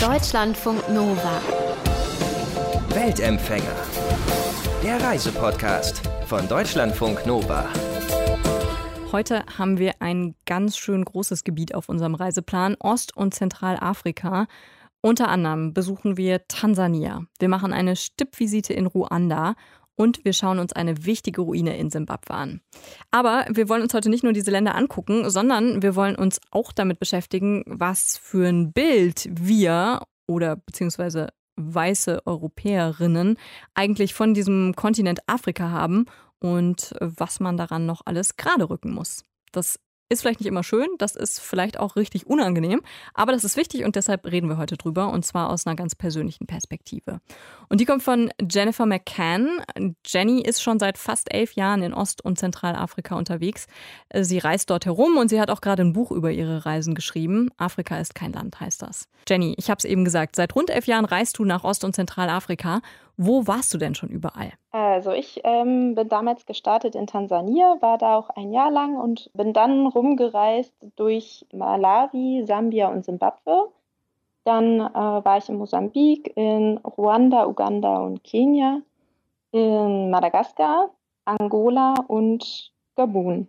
Deutschlandfunk Nova. Weltempfänger. Der Reisepodcast von Deutschlandfunk Nova. Heute haben wir ein ganz schön großes Gebiet auf unserem Reiseplan, Ost- und Zentralafrika. Unter anderem besuchen wir Tansania. Wir machen eine Stippvisite in Ruanda und wir schauen uns eine wichtige Ruine in Simbabwe an. Aber wir wollen uns heute nicht nur diese Länder angucken, sondern wir wollen uns auch damit beschäftigen, was für ein Bild wir oder beziehungsweise weiße Europäerinnen eigentlich von diesem Kontinent Afrika haben und was man daran noch alles gerade rücken muss. Das ist vielleicht nicht immer schön, das ist vielleicht auch richtig unangenehm, aber das ist wichtig und deshalb reden wir heute drüber und zwar aus einer ganz persönlichen Perspektive. Und die kommt von Jennifer McCann. Jenny ist schon seit fast elf Jahren in Ost- und Zentralafrika unterwegs. Sie reist dort herum und sie hat auch gerade ein Buch über ihre Reisen geschrieben. Afrika ist kein Land, heißt das. Jenny, ich habe es eben gesagt, seit rund elf Jahren reist du nach Ost- und Zentralafrika. Wo warst du denn schon überall? Also ich ähm, bin damals gestartet in Tansania, war da auch ein Jahr lang und bin dann rumgereist durch Malawi, Sambia und Simbabwe. Dann äh, war ich in Mosambik, in Ruanda, Uganda und Kenia, in Madagaskar, Angola und Gabun.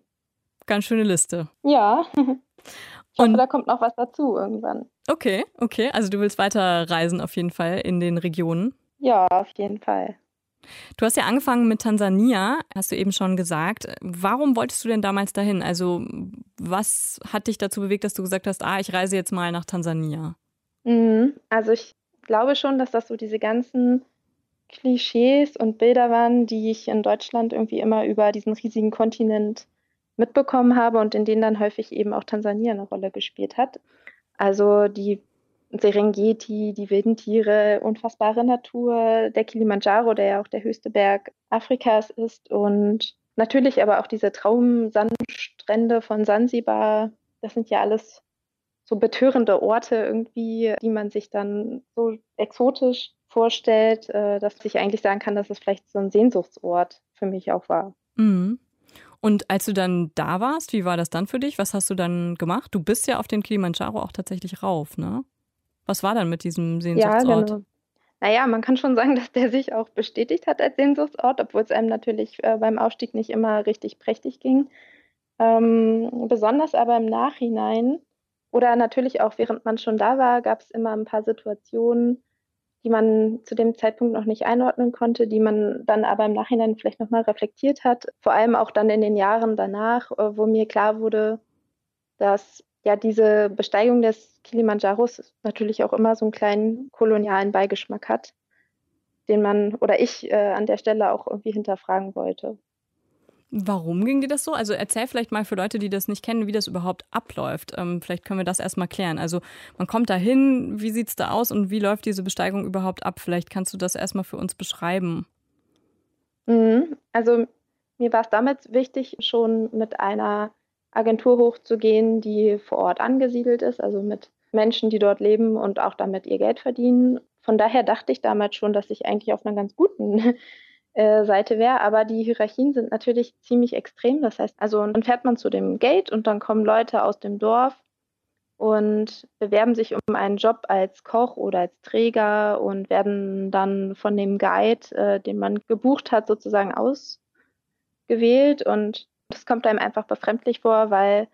Ganz schöne Liste. Ja. Ich hoffe, Und- da kommt noch was dazu irgendwann. Okay, okay. Also du willst weiter reisen auf jeden Fall in den Regionen. Ja, auf jeden Fall. Du hast ja angefangen mit Tansania, hast du eben schon gesagt. Warum wolltest du denn damals dahin? Also was hat dich dazu bewegt, dass du gesagt hast, ah, ich reise jetzt mal nach Tansania? Mhm. Also ich glaube schon, dass das so diese ganzen Klischees und Bilder waren, die ich in Deutschland irgendwie immer über diesen riesigen Kontinent mitbekommen habe und in denen dann häufig eben auch Tansania eine Rolle gespielt hat. Also die Serengeti, die wilden Tiere, unfassbare Natur, der Kilimanjaro, der ja auch der höchste Berg Afrikas ist und natürlich aber auch diese Traumsandstrände von Sansibar. Das sind ja alles so betörende Orte irgendwie, die man sich dann so exotisch vorstellt, äh, dass ich eigentlich sagen kann, dass es vielleicht so ein Sehnsuchtsort für mich auch war. Mhm. Und als du dann da warst, wie war das dann für dich? Was hast du dann gemacht? Du bist ja auf den Kilimanjaro auch tatsächlich rauf, ne? Was war dann mit diesem Ja, Sehnsuchtsort? genau. Naja, man kann schon sagen, dass der sich auch bestätigt hat als Sehnsuchtsort, obwohl es einem natürlich äh, beim Aufstieg nicht immer richtig prächtig ging. Ähm, besonders aber im Nachhinein oder natürlich auch während man schon da war, gab es immer ein paar Situationen, die man zu dem Zeitpunkt noch nicht einordnen konnte, die man dann aber im Nachhinein vielleicht nochmal reflektiert hat. Vor allem auch dann in den Jahren danach, äh, wo mir klar wurde, dass ja diese Besteigung des Kilimanjaros natürlich auch immer so einen kleinen kolonialen Beigeschmack hat, den man oder ich äh, an der Stelle auch irgendwie hinterfragen wollte. Warum ging dir das so? Also erzähl vielleicht mal für Leute, die das nicht kennen, wie das überhaupt abläuft. Ähm, vielleicht können wir das erstmal klären. Also man kommt da hin, wie sieht's da aus und wie läuft diese Besteigung überhaupt ab? Vielleicht kannst du das erstmal für uns beschreiben. Mhm. Also mir war es damals wichtig, schon mit einer Agentur hochzugehen, die vor Ort angesiedelt ist, also mit Menschen, die dort leben und auch damit ihr Geld verdienen. Von daher dachte ich damals schon, dass ich eigentlich auf einer ganz guten äh, Seite wäre, aber die Hierarchien sind natürlich ziemlich extrem. Das heißt, also dann fährt man zu dem Gate und dann kommen Leute aus dem Dorf und bewerben sich um einen Job als Koch oder als Träger und werden dann von dem Guide, äh, den man gebucht hat, sozusagen ausgewählt. Und das kommt einem einfach befremdlich vor, weil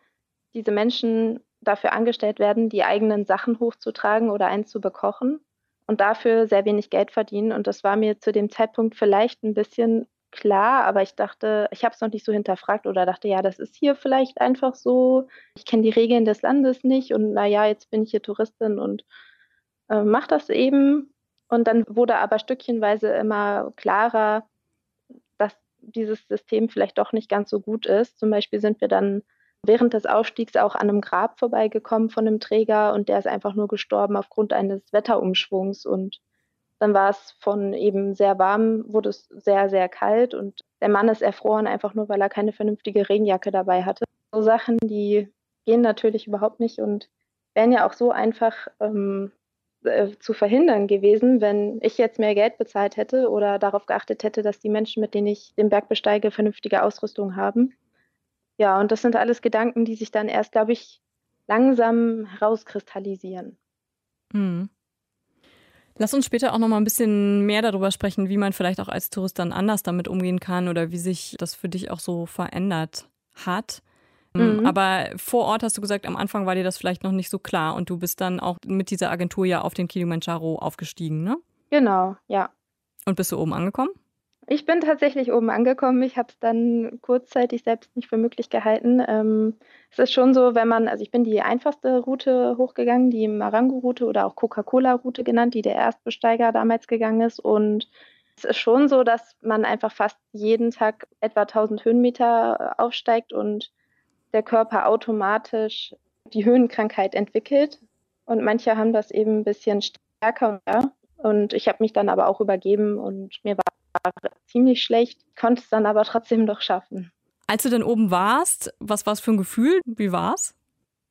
diese Menschen dafür angestellt werden, die eigenen Sachen hochzutragen oder einen zu bekochen und dafür sehr wenig Geld verdienen. Und das war mir zu dem Zeitpunkt vielleicht ein bisschen klar, aber ich dachte, ich habe es noch nicht so hinterfragt oder dachte, ja, das ist hier vielleicht einfach so. Ich kenne die Regeln des Landes nicht und naja, jetzt bin ich hier Touristin und äh, mache das eben. Und dann wurde aber stückchenweise immer klarer, dieses System vielleicht doch nicht ganz so gut ist. Zum Beispiel sind wir dann während des Aufstiegs auch an einem Grab vorbeigekommen von einem Träger und der ist einfach nur gestorben aufgrund eines Wetterumschwungs und dann war es von eben sehr warm, wurde es sehr, sehr kalt und der Mann ist erfroren, einfach nur, weil er keine vernünftige Regenjacke dabei hatte. So Sachen, die gehen natürlich überhaupt nicht und wären ja auch so einfach ähm, äh, zu verhindern gewesen, wenn ich jetzt mehr Geld bezahlt hätte oder darauf geachtet hätte, dass die Menschen, mit denen ich den Berg besteige, vernünftige Ausrüstung haben. Ja, und das sind alles Gedanken, die sich dann erst, glaube ich, langsam herauskristallisieren. Hm. Lass uns später auch noch mal ein bisschen mehr darüber sprechen, wie man vielleicht auch als Tourist dann anders damit umgehen kann oder wie sich das für dich auch so verändert hat. Mhm. Aber vor Ort hast du gesagt, am Anfang war dir das vielleicht noch nicht so klar und du bist dann auch mit dieser Agentur ja auf den Kilimanjaro aufgestiegen, ne? Genau, ja. Und bist du oben angekommen? Ich bin tatsächlich oben angekommen. Ich habe es dann kurzzeitig selbst nicht für möglich gehalten. Ähm, es ist schon so, wenn man, also ich bin die einfachste Route hochgegangen, die Marangu-Route oder auch Coca-Cola-Route genannt, die der Erstbesteiger damals gegangen ist. Und es ist schon so, dass man einfach fast jeden Tag etwa 1000 Höhenmeter aufsteigt und der Körper automatisch die Höhenkrankheit entwickelt. Und manche haben das eben ein bisschen stärker. Und ich habe mich dann aber auch übergeben und mir war ziemlich schlecht, konnte es dann aber trotzdem doch schaffen. Als du dann oben warst, was war es für ein Gefühl? Wie war es?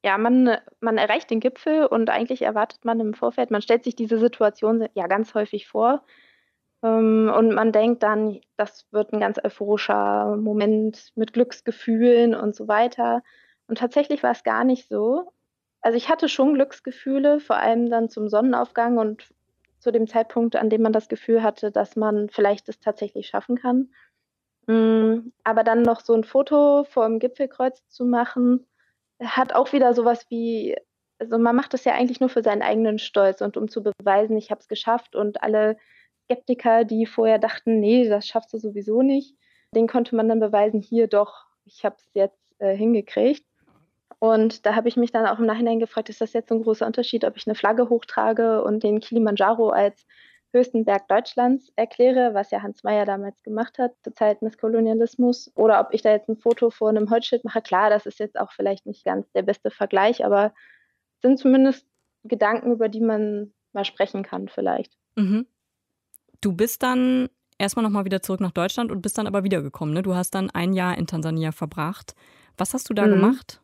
Ja, man, man erreicht den Gipfel und eigentlich erwartet man im Vorfeld, man stellt sich diese Situation ja ganz häufig vor. Ähm, und man denkt dann, das wird ein ganz euphorischer Moment mit Glücksgefühlen und so weiter. Und tatsächlich war es gar nicht so. Also ich hatte schon Glücksgefühle, vor allem dann zum Sonnenaufgang und zu dem Zeitpunkt, an dem man das Gefühl hatte, dass man vielleicht es tatsächlich schaffen kann. Mm, aber dann noch so ein Foto vor dem Gipfelkreuz zu machen, hat auch wieder sowas wie, also man macht das ja eigentlich nur für seinen eigenen Stolz und um zu beweisen, ich habe es geschafft und alle Skeptiker, die vorher dachten, nee, das schaffst du sowieso nicht, den konnte man dann beweisen, hier doch, ich habe es jetzt äh, hingekriegt. Und da habe ich mich dann auch im Nachhinein gefragt, ist das jetzt so ein großer Unterschied, ob ich eine Flagge hochtrage und den Kilimanjaro als höchsten Berg Deutschlands erkläre, was ja Hans Meyer damals gemacht hat zu Zeiten des Kolonialismus, oder ob ich da jetzt ein Foto vor einem Holzschild mache. Klar, das ist jetzt auch vielleicht nicht ganz der beste Vergleich, aber sind zumindest Gedanken, über die man mal sprechen kann vielleicht. Mhm. Du bist dann erstmal nochmal wieder zurück nach Deutschland und bist dann aber wiedergekommen. Ne? Du hast dann ein Jahr in Tansania verbracht. Was hast du da mhm. gemacht?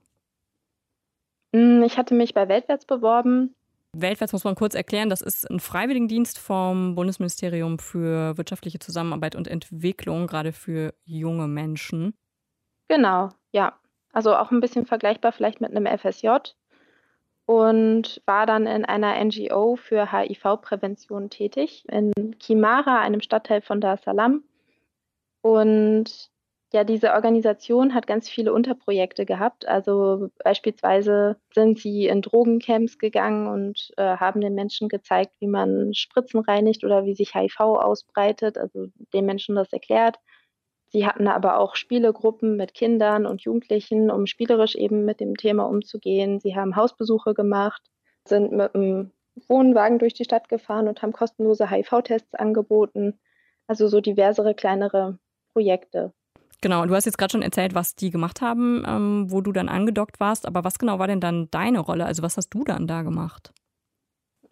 Hm, ich hatte mich bei Weltwärts beworben. Weltwärts muss man kurz erklären, das ist ein Freiwilligendienst vom Bundesministerium für wirtschaftliche Zusammenarbeit und Entwicklung, gerade für junge Menschen. Genau, ja. Also auch ein bisschen vergleichbar vielleicht mit einem FSJ und war dann in einer NGO für HIV-Prävention tätig in Kimara, einem Stadtteil von Dar es Salaam. Und ja, diese Organisation hat ganz viele Unterprojekte gehabt. Also beispielsweise sind sie in Drogencamps gegangen und äh, haben den Menschen gezeigt, wie man Spritzen reinigt oder wie sich HIV ausbreitet, also den Menschen das erklärt. Sie hatten aber auch Spielegruppen mit Kindern und Jugendlichen, um spielerisch eben mit dem Thema umzugehen. Sie haben Hausbesuche gemacht, sind mit einem Wohnwagen durch die Stadt gefahren und haben kostenlose HIV-Tests angeboten. Also so diversere kleinere Projekte. Genau, und du hast jetzt gerade schon erzählt, was die gemacht haben, ähm, wo du dann angedockt warst. Aber was genau war denn dann deine Rolle? Also was hast du dann da gemacht?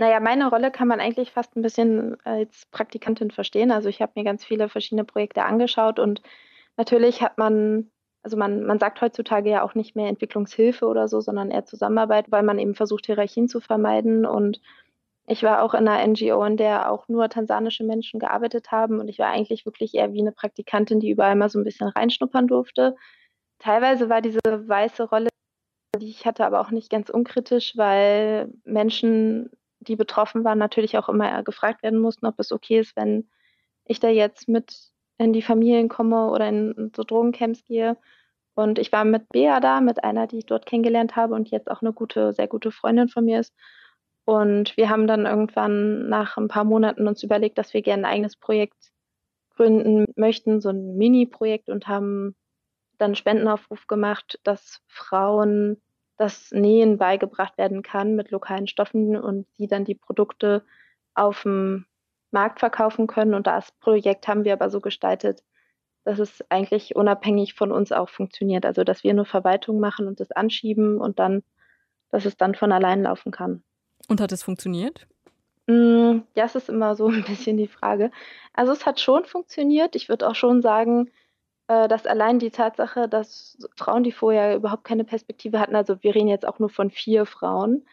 Naja, meine Rolle kann man eigentlich fast ein bisschen als Praktikantin verstehen. Also ich habe mir ganz viele verschiedene Projekte angeschaut und natürlich hat man, also man, man sagt heutzutage ja auch nicht mehr Entwicklungshilfe oder so, sondern eher Zusammenarbeit, weil man eben versucht, Hierarchien zu vermeiden und ich war auch in einer NGO, in der auch nur tansanische Menschen gearbeitet haben und ich war eigentlich wirklich eher wie eine Praktikantin, die überall mal so ein bisschen reinschnuppern durfte. Teilweise war diese weiße Rolle, die ich hatte, aber auch nicht ganz unkritisch, weil Menschen, die betroffen waren, natürlich auch immer gefragt werden mussten, ob es okay ist, wenn ich da jetzt mit in die Familien komme oder in so Drogencamps gehe. Und ich war mit Bea da, mit einer, die ich dort kennengelernt habe und jetzt auch eine gute, sehr gute Freundin von mir ist. Und wir haben dann irgendwann nach ein paar Monaten uns überlegt, dass wir gerne ein eigenes Projekt gründen möchten, so ein Mini-Projekt und haben dann Spendenaufruf gemacht, dass Frauen das Nähen beigebracht werden kann mit lokalen Stoffen und sie dann die Produkte auf dem Markt verkaufen können. Und das Projekt haben wir aber so gestaltet, dass es eigentlich unabhängig von uns auch funktioniert. Also dass wir nur Verwaltung machen und das anschieben und dann, dass es dann von allein laufen kann. Und hat es funktioniert? Mm, ja, es ist immer so ein bisschen die Frage. Also es hat schon funktioniert. Ich würde auch schon sagen, dass allein die Tatsache, dass Frauen, die vorher überhaupt keine Perspektive hatten, also wir reden jetzt auch nur von vier Frauen,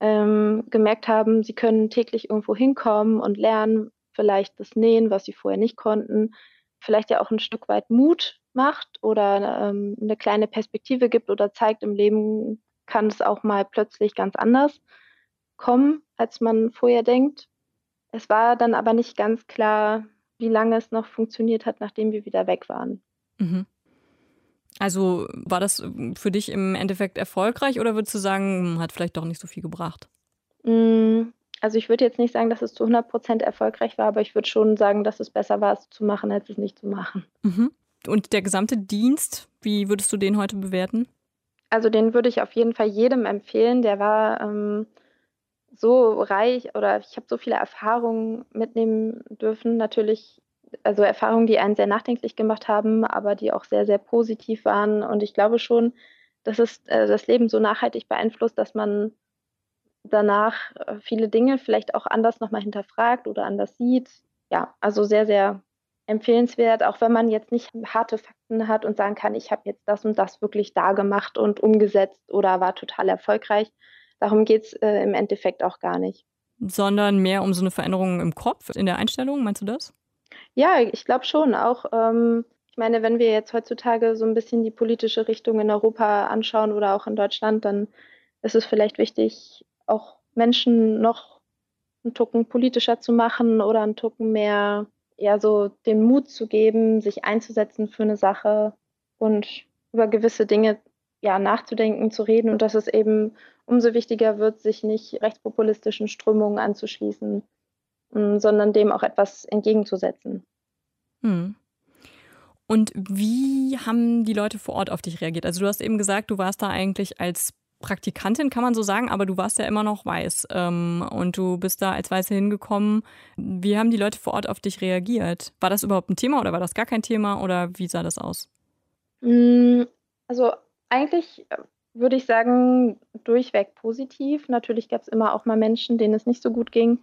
ähm, gemerkt haben, sie können täglich irgendwo hinkommen und lernen, vielleicht das Nähen, was sie vorher nicht konnten, vielleicht ja auch ein Stück weit Mut macht oder ähm, eine kleine Perspektive gibt oder zeigt, im Leben kann es auch mal plötzlich ganz anders kommen, als man vorher denkt. Es war dann aber nicht ganz klar, wie lange es noch funktioniert hat, nachdem wir wieder weg waren. Mhm. Also war das für dich im Endeffekt erfolgreich oder würdest du sagen, hat vielleicht doch nicht so viel gebracht? Mm, also ich würde jetzt nicht sagen, dass es zu 100 Prozent erfolgreich war, aber ich würde schon sagen, dass es besser war, es zu machen, als es nicht zu machen. Mhm. Und der gesamte Dienst, wie würdest du den heute bewerten? Also den würde ich auf jeden Fall jedem empfehlen. Der war ähm, so reich oder ich habe so viele Erfahrungen mitnehmen dürfen. Natürlich, also Erfahrungen, die einen sehr nachdenklich gemacht haben, aber die auch sehr, sehr positiv waren. Und ich glaube schon, dass es äh, das Leben so nachhaltig beeinflusst, dass man danach äh, viele Dinge vielleicht auch anders nochmal hinterfragt oder anders sieht. Ja, also sehr, sehr empfehlenswert, auch wenn man jetzt nicht harte Fakten hat und sagen kann, ich habe jetzt das und das wirklich da gemacht und umgesetzt oder war total erfolgreich. Darum geht es äh, im Endeffekt auch gar nicht. Sondern mehr um so eine Veränderung im Kopf, in der Einstellung, meinst du das? Ja, ich glaube schon. Auch, ähm, ich meine, wenn wir jetzt heutzutage so ein bisschen die politische Richtung in Europa anschauen oder auch in Deutschland, dann ist es vielleicht wichtig, auch Menschen noch einen Tucken politischer zu machen oder einen Tucken mehr, ja, so den Mut zu geben, sich einzusetzen für eine Sache und über gewisse Dinge ja, nachzudenken, zu reden und dass es eben umso wichtiger wird, sich nicht rechtspopulistischen Strömungen anzuschließen, sondern dem auch etwas entgegenzusetzen. Hm. Und wie haben die Leute vor Ort auf dich reagiert? Also du hast eben gesagt, du warst da eigentlich als Praktikantin, kann man so sagen, aber du warst ja immer noch weiß ähm, und du bist da als Weiße hingekommen. Wie haben die Leute vor Ort auf dich reagiert? War das überhaupt ein Thema oder war das gar kein Thema oder wie sah das aus? Mm, also eigentlich äh, würde ich sagen, durchweg positiv. Natürlich gab es immer auch mal Menschen, denen es nicht so gut ging.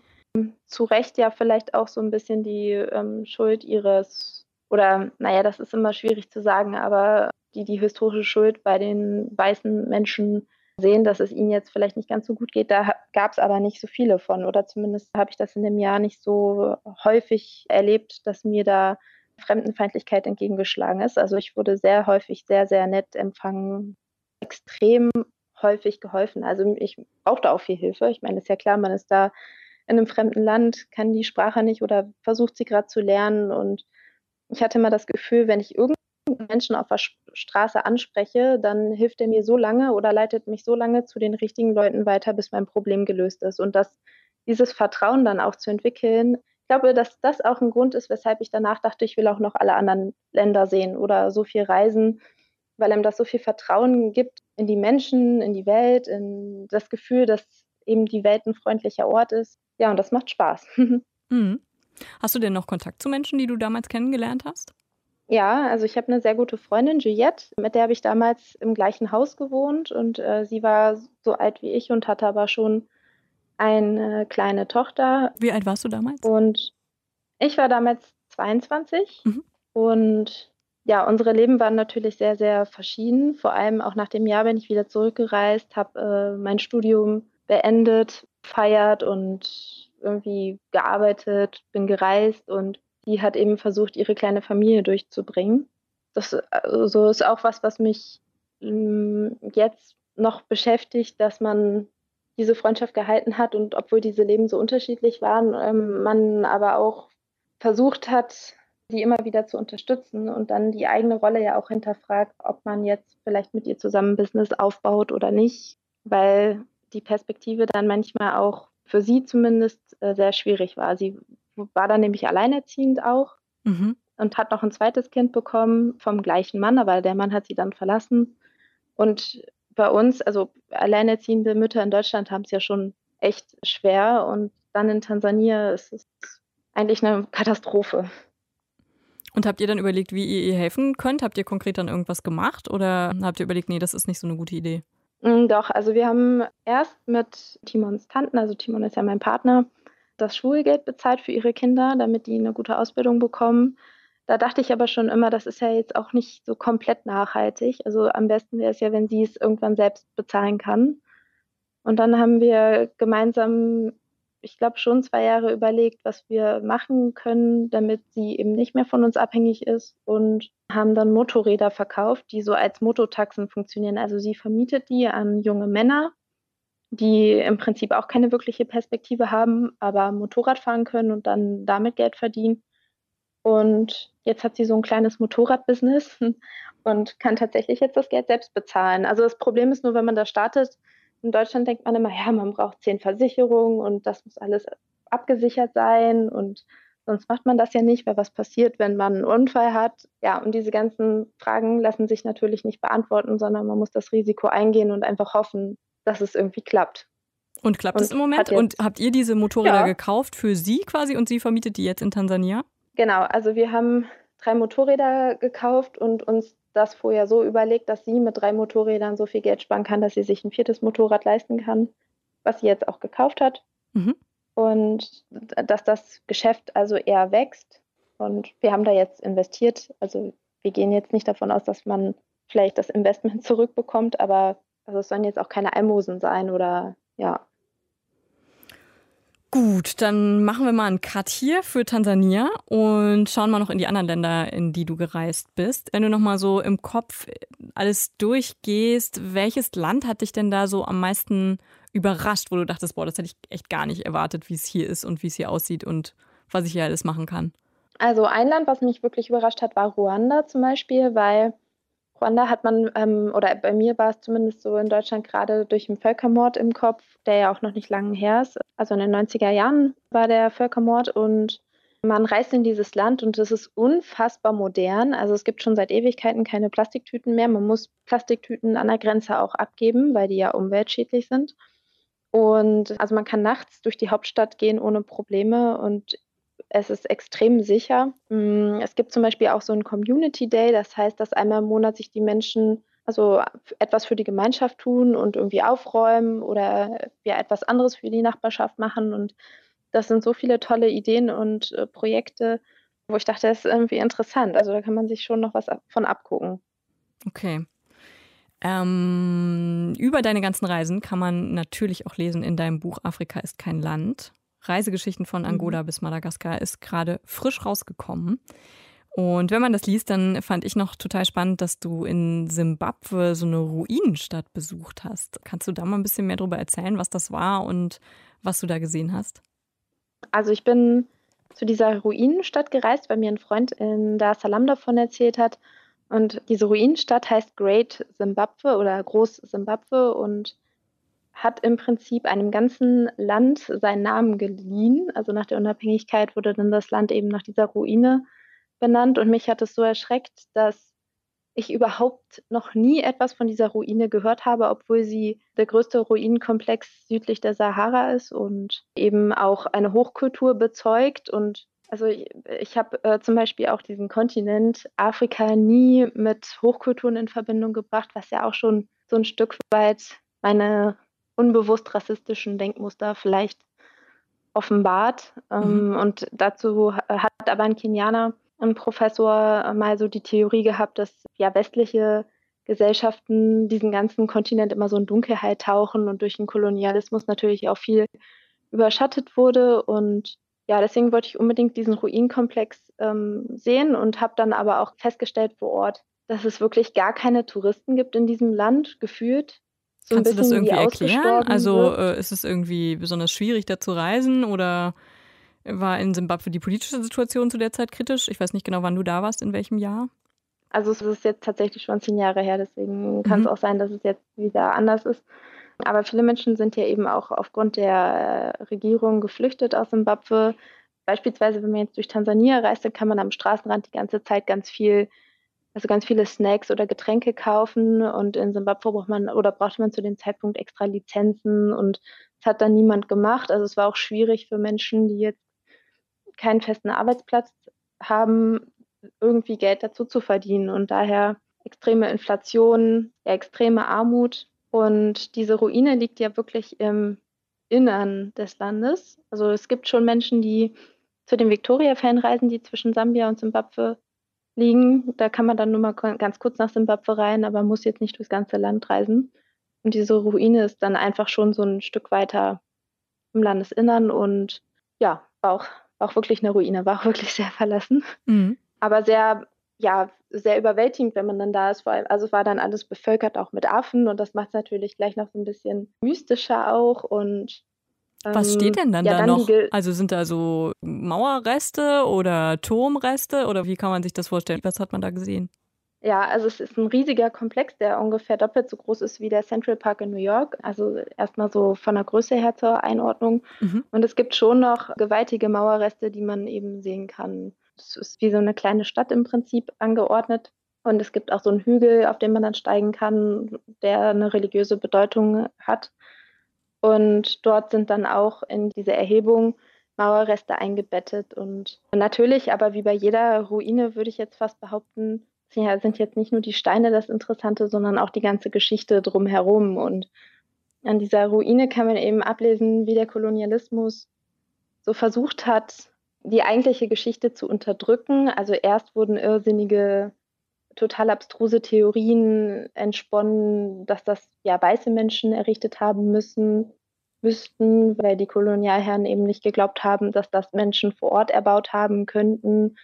Zu Recht ja vielleicht auch so ein bisschen die ähm, Schuld ihres, oder naja, das ist immer schwierig zu sagen, aber die die historische Schuld bei den weißen Menschen sehen, dass es ihnen jetzt vielleicht nicht ganz so gut geht. Da gab es aber nicht so viele von, oder zumindest habe ich das in dem Jahr nicht so häufig erlebt, dass mir da Fremdenfeindlichkeit entgegengeschlagen ist. Also ich wurde sehr häufig sehr, sehr nett empfangen, extrem häufig geholfen. Also ich brauchte auch viel Hilfe. Ich meine, ist ja klar, man ist da in einem fremden Land, kann die Sprache nicht oder versucht sie gerade zu lernen. Und ich hatte immer das Gefühl, wenn ich irgendeinen Menschen auf der Straße anspreche, dann hilft er mir so lange oder leitet mich so lange zu den richtigen Leuten weiter, bis mein Problem gelöst ist. Und das, dieses Vertrauen dann auch zu entwickeln, ich glaube, dass das auch ein Grund ist, weshalb ich danach dachte, ich will auch noch alle anderen Länder sehen oder so viel reisen, weil einem das so viel Vertrauen gibt in die Menschen, in die Welt, in das Gefühl, dass eben die Welt ein freundlicher Ort ist. Ja, und das macht Spaß. Mhm. Hast du denn noch Kontakt zu Menschen, die du damals kennengelernt hast? Ja, also ich habe eine sehr gute Freundin, Juliette, mit der habe ich damals im gleichen Haus gewohnt und äh, sie war so alt wie ich und hatte aber schon eine kleine Tochter. Wie alt warst du damals? Und ich war damals 22 mhm. und ja, unsere Leben waren natürlich sehr, sehr verschieden. Vor allem auch nach dem Jahr bin ich wieder zurückgereist, habe äh, mein Studium beendet, feiert und irgendwie gearbeitet, bin gereist und die hat eben versucht, ihre kleine Familie durchzubringen. Das also ist auch was, was mich mm, jetzt noch beschäftigt, dass man diese Freundschaft gehalten hat und obwohl diese Leben so unterschiedlich waren, ähm, man aber auch versucht hat, die immer wieder zu unterstützen und dann die eigene Rolle ja auch hinterfragt, ob man jetzt vielleicht mit ihr zusammen Business aufbaut oder nicht, weil die Perspektive dann manchmal auch für sie zumindest äh, sehr schwierig war. Sie war dann nämlich alleinerziehend auch mhm. und hat noch ein zweites Kind bekommen vom gleichen Mann, aber der Mann hat sie dann verlassen. Und bei uns, also alleinerziehende Mütter in Deutschland haben es ja schon echt schwer und dann in Tansania ist es eigentlich eine Katastrophe. Und habt ihr dann überlegt, wie ihr ihr helfen könnt? Habt ihr konkret dann irgendwas gemacht oder habt ihr überlegt, nee, das ist nicht so eine gute Idee? Mm, doch, also wir haben erst mit Timons Tanten, also Timon ist ja mein Partner, das Schulgeld bezahlt für ihre Kinder, damit die eine gute Ausbildung bekommen. Da dachte ich aber schon immer, das ist ja jetzt auch nicht so komplett nachhaltig. Also am besten wäre es ja, wenn sie es irgendwann selbst bezahlen kann. Und dann haben wir gemeinsam, ich glaube, schon zwei Jahre überlegt, was wir machen können, damit sie eben nicht mehr von uns abhängig ist und haben dann Motorräder verkauft, die so als Mototaxen funktionieren. Also sie vermietet die an junge Männer die im Prinzip auch keine wirkliche Perspektive haben, aber Motorrad fahren können und dann damit Geld verdienen. Und jetzt hat sie so ein kleines Motorradbusiness und kann tatsächlich jetzt das Geld selbst bezahlen. Also das Problem ist nur, wenn man da startet, in Deutschland denkt man immer, ja, man braucht zehn Versicherungen und das muss alles abgesichert sein und sonst macht man das ja nicht, weil was passiert, wenn man einen Unfall hat? Ja, und diese ganzen Fragen lassen sich natürlich nicht beantworten, sondern man muss das Risiko eingehen und einfach hoffen, dass es irgendwie klappt. Und klappt und es im Moment? Und habt ihr diese Motorräder ja. gekauft für sie quasi und sie vermietet die jetzt in Tansania? Genau, also wir haben drei Motorräder gekauft und uns das vorher so überlegt, dass sie mit drei Motorrädern so viel Geld sparen kann, dass sie sich ein viertes Motorrad leisten kann, was sie jetzt auch gekauft hat. Mhm. Und dass das Geschäft also eher wächst. Und wir haben da jetzt investiert. Also wir gehen jetzt nicht davon aus, dass man vielleicht das Investment zurückbekommt, aber also es sollen jetzt auch keine Almosen sein oder ja. Gut, dann machen wir mal einen Cut hier für Tansania und schauen mal noch in die anderen Länder, in die du gereist bist. Wenn du noch mal so im Kopf alles durchgehst, welches Land hat dich denn da so am meisten überrascht, wo du dachtest, boah, das hätte ich echt gar nicht erwartet, wie es hier ist und wie es hier aussieht und was ich hier alles machen kann? Also ein Land, was mich wirklich überrascht hat, war Ruanda zum Beispiel, weil Ruanda hat man, ähm, oder bei mir war es zumindest so in Deutschland gerade durch den Völkermord im Kopf, der ja auch noch nicht lange her ist. Also in den 90er Jahren war der Völkermord und man reist in dieses Land und es ist unfassbar modern. Also es gibt schon seit Ewigkeiten keine Plastiktüten mehr. Man muss Plastiktüten an der Grenze auch abgeben, weil die ja umweltschädlich sind. Und also man kann nachts durch die Hauptstadt gehen ohne Probleme und es ist extrem sicher. Mm, es gibt zum Beispiel auch so einen Community Day, das heißt, dass einmal im Monat sich die Menschen also etwas für die Gemeinschaft tun und irgendwie aufräumen oder ja etwas anderes für die Nachbarschaft machen. Und das sind so viele tolle Ideen und äh, Projekte, wo ich dachte, das ist irgendwie interessant. Also da kann man sich schon noch was von abgucken. Okay. Ähm, über deine ganzen Reisen kann man natürlich auch lesen in deinem Buch Afrika ist kein Land. Reisegeschichten von mhm. Angola bis Madagaskar ist gerade frisch rausgekommen. Und wenn man das liest, dann fand ich noch total spannend, dass du in Simbabwe so eine Ruinenstadt besucht hast. Kannst du da mal ein bisschen mehr darüber erzählen, was das war und was du da gesehen hast? Also ich bin zu dieser Ruinenstadt gereist, weil mir ein Freund in Dar es Salaam davon erzählt hat. Und diese Ruinenstadt heißt Great Zimbabwe oder Groß Zimbabwe und hat im Prinzip einem ganzen Land seinen Namen geliehen. Also nach der Unabhängigkeit wurde dann das Land eben nach dieser Ruine benannt. Und mich hat es so erschreckt, dass ich überhaupt noch nie etwas von dieser Ruine gehört habe, obwohl sie der größte Ruinenkomplex südlich der Sahara ist und eben auch eine Hochkultur bezeugt. Und also ich, ich habe äh, zum Beispiel auch diesen Kontinent Afrika nie mit Hochkulturen in Verbindung gebracht, was ja auch schon so ein Stück weit meine unbewusst rassistischen Denkmuster vielleicht offenbart. Ähm, mhm. Und dazu hat aber ein Kenianer, ein Professor, mal so die Theorie gehabt, dass ja westliche Gesellschaften diesen ganzen Kontinent immer so in Dunkelheit tauchen und durch den Kolonialismus natürlich auch viel überschattet wurde. Und ja, deswegen wollte ich unbedingt diesen Ruinenkomplex ähm, sehen und habe dann aber auch festgestellt vor Ort, dass es wirklich gar keine Touristen gibt in diesem Land, gefühlt. So Kannst du das irgendwie erklären? Also äh, ist es irgendwie besonders schwierig, da zu reisen oder war in Simbabwe die politische Situation zu der Zeit kritisch? Ich weiß nicht genau, wann du da warst, in welchem Jahr. Also es ist jetzt tatsächlich schon zehn Jahre her, deswegen kann es mhm. auch sein, dass es jetzt wieder anders ist. Aber viele Menschen sind ja eben auch aufgrund der äh, Regierung geflüchtet aus Simbabwe. Beispielsweise, wenn man jetzt durch Tansania reist, dann kann man am Straßenrand die ganze Zeit ganz viel, also ganz viele Snacks oder Getränke kaufen. Und in Simbabwe braucht man oder brauchte man zu dem Zeitpunkt extra Lizenzen und das hat dann niemand gemacht. Also es war auch schwierig für Menschen, die jetzt keinen festen Arbeitsplatz haben, irgendwie Geld dazu zu verdienen. Und daher extreme Inflation, ja, extreme Armut und diese Ruine liegt ja wirklich im Innern des Landes. Also es gibt schon Menschen, die zu den Victoria-Fällen reisen, die zwischen Sambia und Simbabwe liegen. Da kann man dann nur mal ganz kurz nach Simbabwe rein, aber muss jetzt nicht durchs ganze Land reisen. Und diese Ruine ist dann einfach schon so ein Stück weiter im Landesinnern und ja, auch, auch wirklich eine Ruine, war auch wirklich sehr verlassen. Mhm. Aber sehr ja sehr überwältigend, wenn man dann da ist. Vor allem, also war dann alles bevölkert auch mit Affen und das macht es natürlich gleich noch so ein bisschen mystischer auch und was steht denn dann ja, da dann noch? Also sind da so Mauerreste oder Turmreste oder wie kann man sich das vorstellen? Was hat man da gesehen? Ja, also es ist ein riesiger Komplex, der ungefähr doppelt so groß ist wie der Central Park in New York. Also erstmal so von der Größe her zur Einordnung. Mhm. Und es gibt schon noch gewaltige Mauerreste, die man eben sehen kann. Es ist wie so eine kleine Stadt im Prinzip angeordnet. Und es gibt auch so einen Hügel, auf den man dann steigen kann, der eine religiöse Bedeutung hat. Und dort sind dann auch in diese Erhebung Mauerreste eingebettet. Und natürlich, aber wie bei jeder Ruine, würde ich jetzt fast behaupten, sind jetzt nicht nur die Steine das Interessante, sondern auch die ganze Geschichte drumherum. Und an dieser Ruine kann man eben ablesen, wie der Kolonialismus so versucht hat, die eigentliche Geschichte zu unterdrücken. Also erst wurden irrsinnige, total abstruse Theorien entsponnen, dass das ja weiße Menschen errichtet haben müssen, müssten, weil die Kolonialherren eben nicht geglaubt haben, dass das Menschen vor Ort erbaut haben könnten.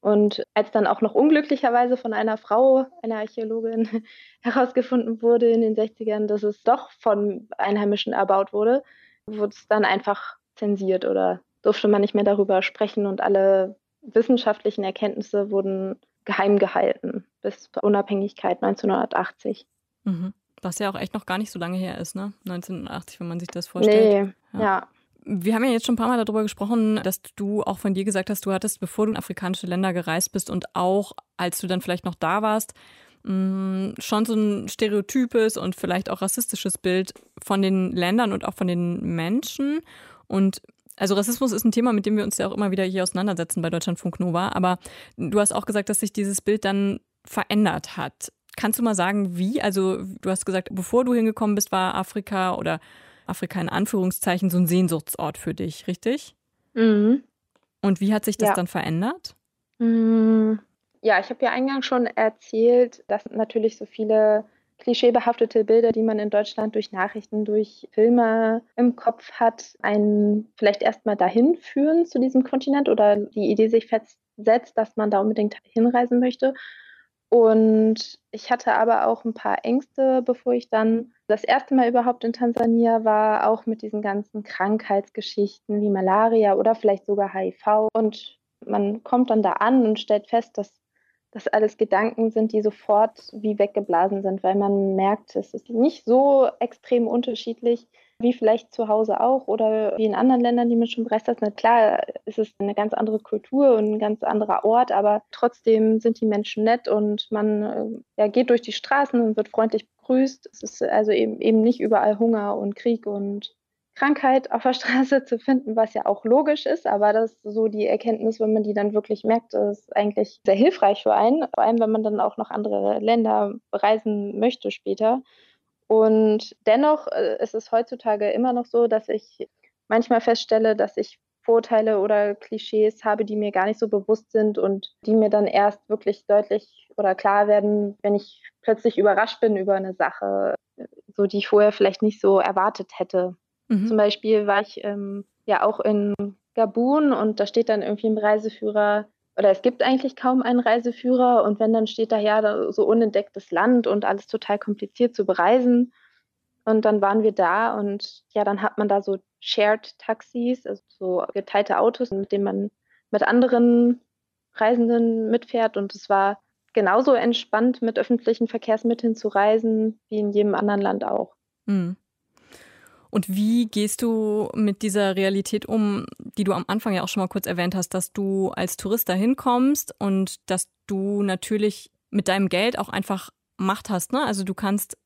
Und als dann auch noch unglücklicherweise von einer Frau, einer Archäologin, herausgefunden wurde in den 60ern, dass es doch von Einheimischen erbaut wurde, wurde es dann einfach zensiert oder durfte man nicht mehr darüber sprechen und alle wissenschaftlichen Erkenntnisse wurden geheim gehalten bis zur Unabhängigkeit 1980. Mhm. Was ja auch echt noch gar nicht so lange her ist, ne? 1980, wenn man sich das vorstellt. Nee, ja. ja. Wir haben ja jetzt schon ein paar Mal darüber gesprochen, dass du auch von dir gesagt hast, du hattest, bevor du in afrikanische Länder gereist bist und auch als du dann vielleicht noch da warst, mh, schon so ein stereotypes und vielleicht auch rassistisches Bild von den Ländern und auch von den Menschen. Und also Rassismus ist ein Thema, mit dem wir uns ja auch immer wieder hier auseinandersetzen bei Deutschlandfunk Nova. Aber du hast auch gesagt, dass sich dieses Bild dann verändert hat. Kannst du mal sagen, wie? Also du hast gesagt, bevor du hingekommen bist, war Afrika oder Afrika in Anführungszeichen so ein Sehnsuchtsort für dich, richtig? Mhm. Und wie hat sich das Ja. dann verändert? Mm, Ja, ich habe ja eingangs schon erzählt, dass natürlich so viele klischeebehaftete Bilder, die man in Deutschland durch Nachrichten, durch Filme im Kopf hat, einen vielleicht erstmal dahin führen zu diesem Kontinent oder die Idee sich festsetzt, dass man da unbedingt hinreisen möchte. Und ich hatte aber auch ein paar Ängste, bevor ich dann das erste Mal überhaupt in Tansania war, auch mit diesen ganzen Krankheitsgeschichten wie Malaria oder vielleicht sogar HIV. Und man kommt dann da an und stellt fest, dass das alles Gedanken sind, die sofort wie weggeblasen sind, weil man merkt, es ist nicht so extrem unterschiedlich wie vielleicht zu Hause auch oder wie in anderen Ländern, die man schon bereist hat. Na klar, es ist eine ganz andere Kultur und ein ganz anderer Ort, aber trotzdem sind die Menschen nett und man äh, ja, geht durch die Straßen und wird freundlich begrüßt. Es ist also eben, eben nicht überall Hunger und Krieg und Krankheit auf der Straße zu finden, was ja auch logisch ist, aber das ist so die Erkenntnis, wenn man die dann wirklich merkt, ist eigentlich sehr hilfreich für einen, vor allem wenn man dann auch noch andere Länder bereisen möchte später. Und dennoch äh, ist es heutzutage immer noch so, dass ich manchmal feststelle, dass ich Vorurteile oder Klischees habe, die mir gar nicht so bewusst sind und die mir dann erst wirklich deutlich oder klar werden, wenn ich plötzlich überrascht bin über eine Sache, so die ich vorher vielleicht nicht so erwartet hätte. Mhm. Zum Beispiel war ich ähm, ja auch in Gabun und da steht dann irgendwie im Reiseführer, oder es gibt eigentlich kaum einen Reiseführer und wenn, dann steht da ja da so unentdecktes Land und alles total kompliziert zu bereisen. Und dann waren wir da und ja, dann hat man da so Shared-Taxis, also so geteilte Autos, mit denen man mit anderen Reisenden mitfährt. Und es war genauso entspannt, mit öffentlichen Verkehrsmitteln zu reisen, wie in jedem anderen Land auch. Mhm. Und wie gehst du mit dieser Realität um, die du am Anfang ja auch schon mal kurz erwähnt hast, dass du als Tourist dahin kommst und dass du natürlich mit deinem Geld auch einfach Macht hast, ne? Also du kannst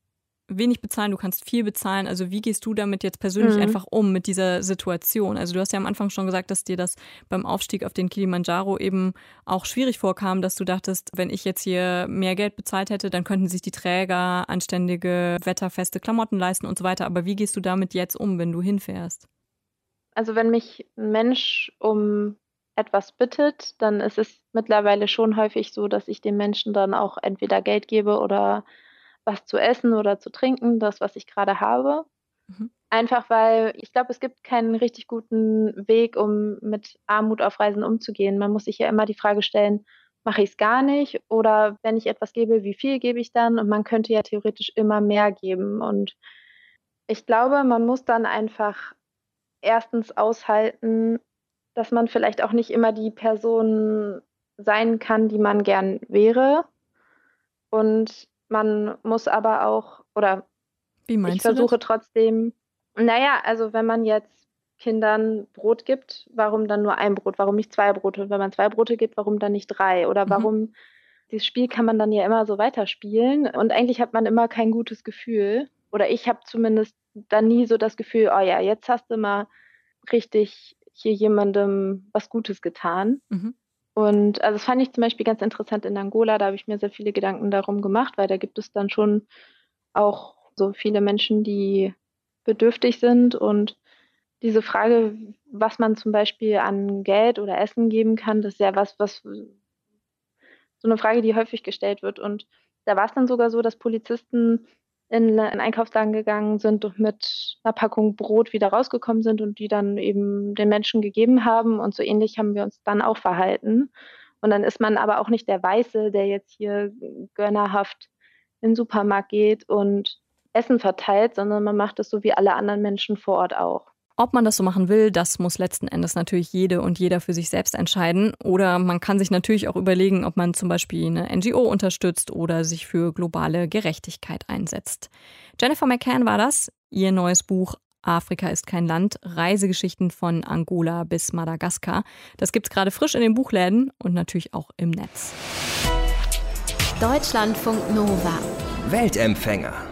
wenig bezahlen, du kannst viel bezahlen. Also wie gehst du damit jetzt persönlich Mhm. einfach um mit dieser Situation? Also du hast ja am Anfang schon gesagt, dass dir das beim Aufstieg auf den Kilimanjaro eben auch schwierig vorkam, dass du dachtest, wenn ich jetzt hier mehr Geld bezahlt hätte, dann könnten sich die Träger anständige, wetterfeste Klamotten leisten und so weiter. Aber wie gehst du damit jetzt um, wenn du hinfährst? Also wenn mich ein Mensch um etwas bittet, dann ist es mittlerweile schon häufig so, dass ich dem Menschen dann auch entweder Geld gebe oder was zu essen oder zu trinken, das, was ich gerade habe. Mhm. Einfach weil ich glaube, es gibt keinen richtig guten Weg, um mit Armut auf Reisen umzugehen. Man muss sich ja immer die Frage stellen, mache ich es gar nicht oder wenn ich etwas gebe, wie viel gebe ich dann? Und man könnte ja theoretisch immer mehr geben. Und ich glaube, man muss dann einfach erstens aushalten, dass man vielleicht auch nicht immer die Person sein kann, die man gern wäre. Und man muss aber auch, oder Wie meinst ich versuche das? trotzdem, naja, also wenn man jetzt Kindern Brot gibt, warum dann nur ein Brot? Warum nicht zwei Brote? Und wenn man zwei Brote gibt, warum dann nicht drei? Oder Mhm. warum, dieses Spiel kann man dann ja immer so weiterspielen. Und eigentlich hat man immer kein gutes Gefühl. Oder ich habe zumindest dann nie so das Gefühl, oh ja, jetzt hast du mal richtig hier jemandem was Gutes getan. Mhm. Und also das fand ich zum Beispiel ganz interessant in Angola, da habe ich mir sehr viele Gedanken darum gemacht, weil da gibt es dann schon auch so viele Menschen, die bedürftig sind und diese Frage, was man zum Beispiel an Geld oder Essen geben kann, das ist ja was, was so eine Frage, die häufig gestellt wird. Und da war es dann sogar so, dass Polizisten in einen Einkaufsladen gegangen sind und mit einer Packung Brot wieder rausgekommen sind und die dann eben den Menschen gegeben haben. Und so ähnlich haben wir uns dann auch verhalten. Und dann ist man aber auch nicht der Weiße, der jetzt hier gönnerhaft in den Supermarkt geht und Essen verteilt, sondern man macht es so wie alle anderen Menschen vor Ort auch. Ob man das so machen will, das muss letzten Endes natürlich jede und jeder für sich selbst entscheiden. Oder man kann sich natürlich auch überlegen, ob man zum Beispiel eine NGO unterstützt oder sich für globale Gerechtigkeit einsetzt. Jennifer McCann war das. Ihr neues Buch Afrika ist kein Land, Reisegeschichten von Angola bis Madagaskar. Das gibt's gerade frisch in den Buchläden und natürlich auch im Netz. Deutschlandfunk Nova. Weltempfänger.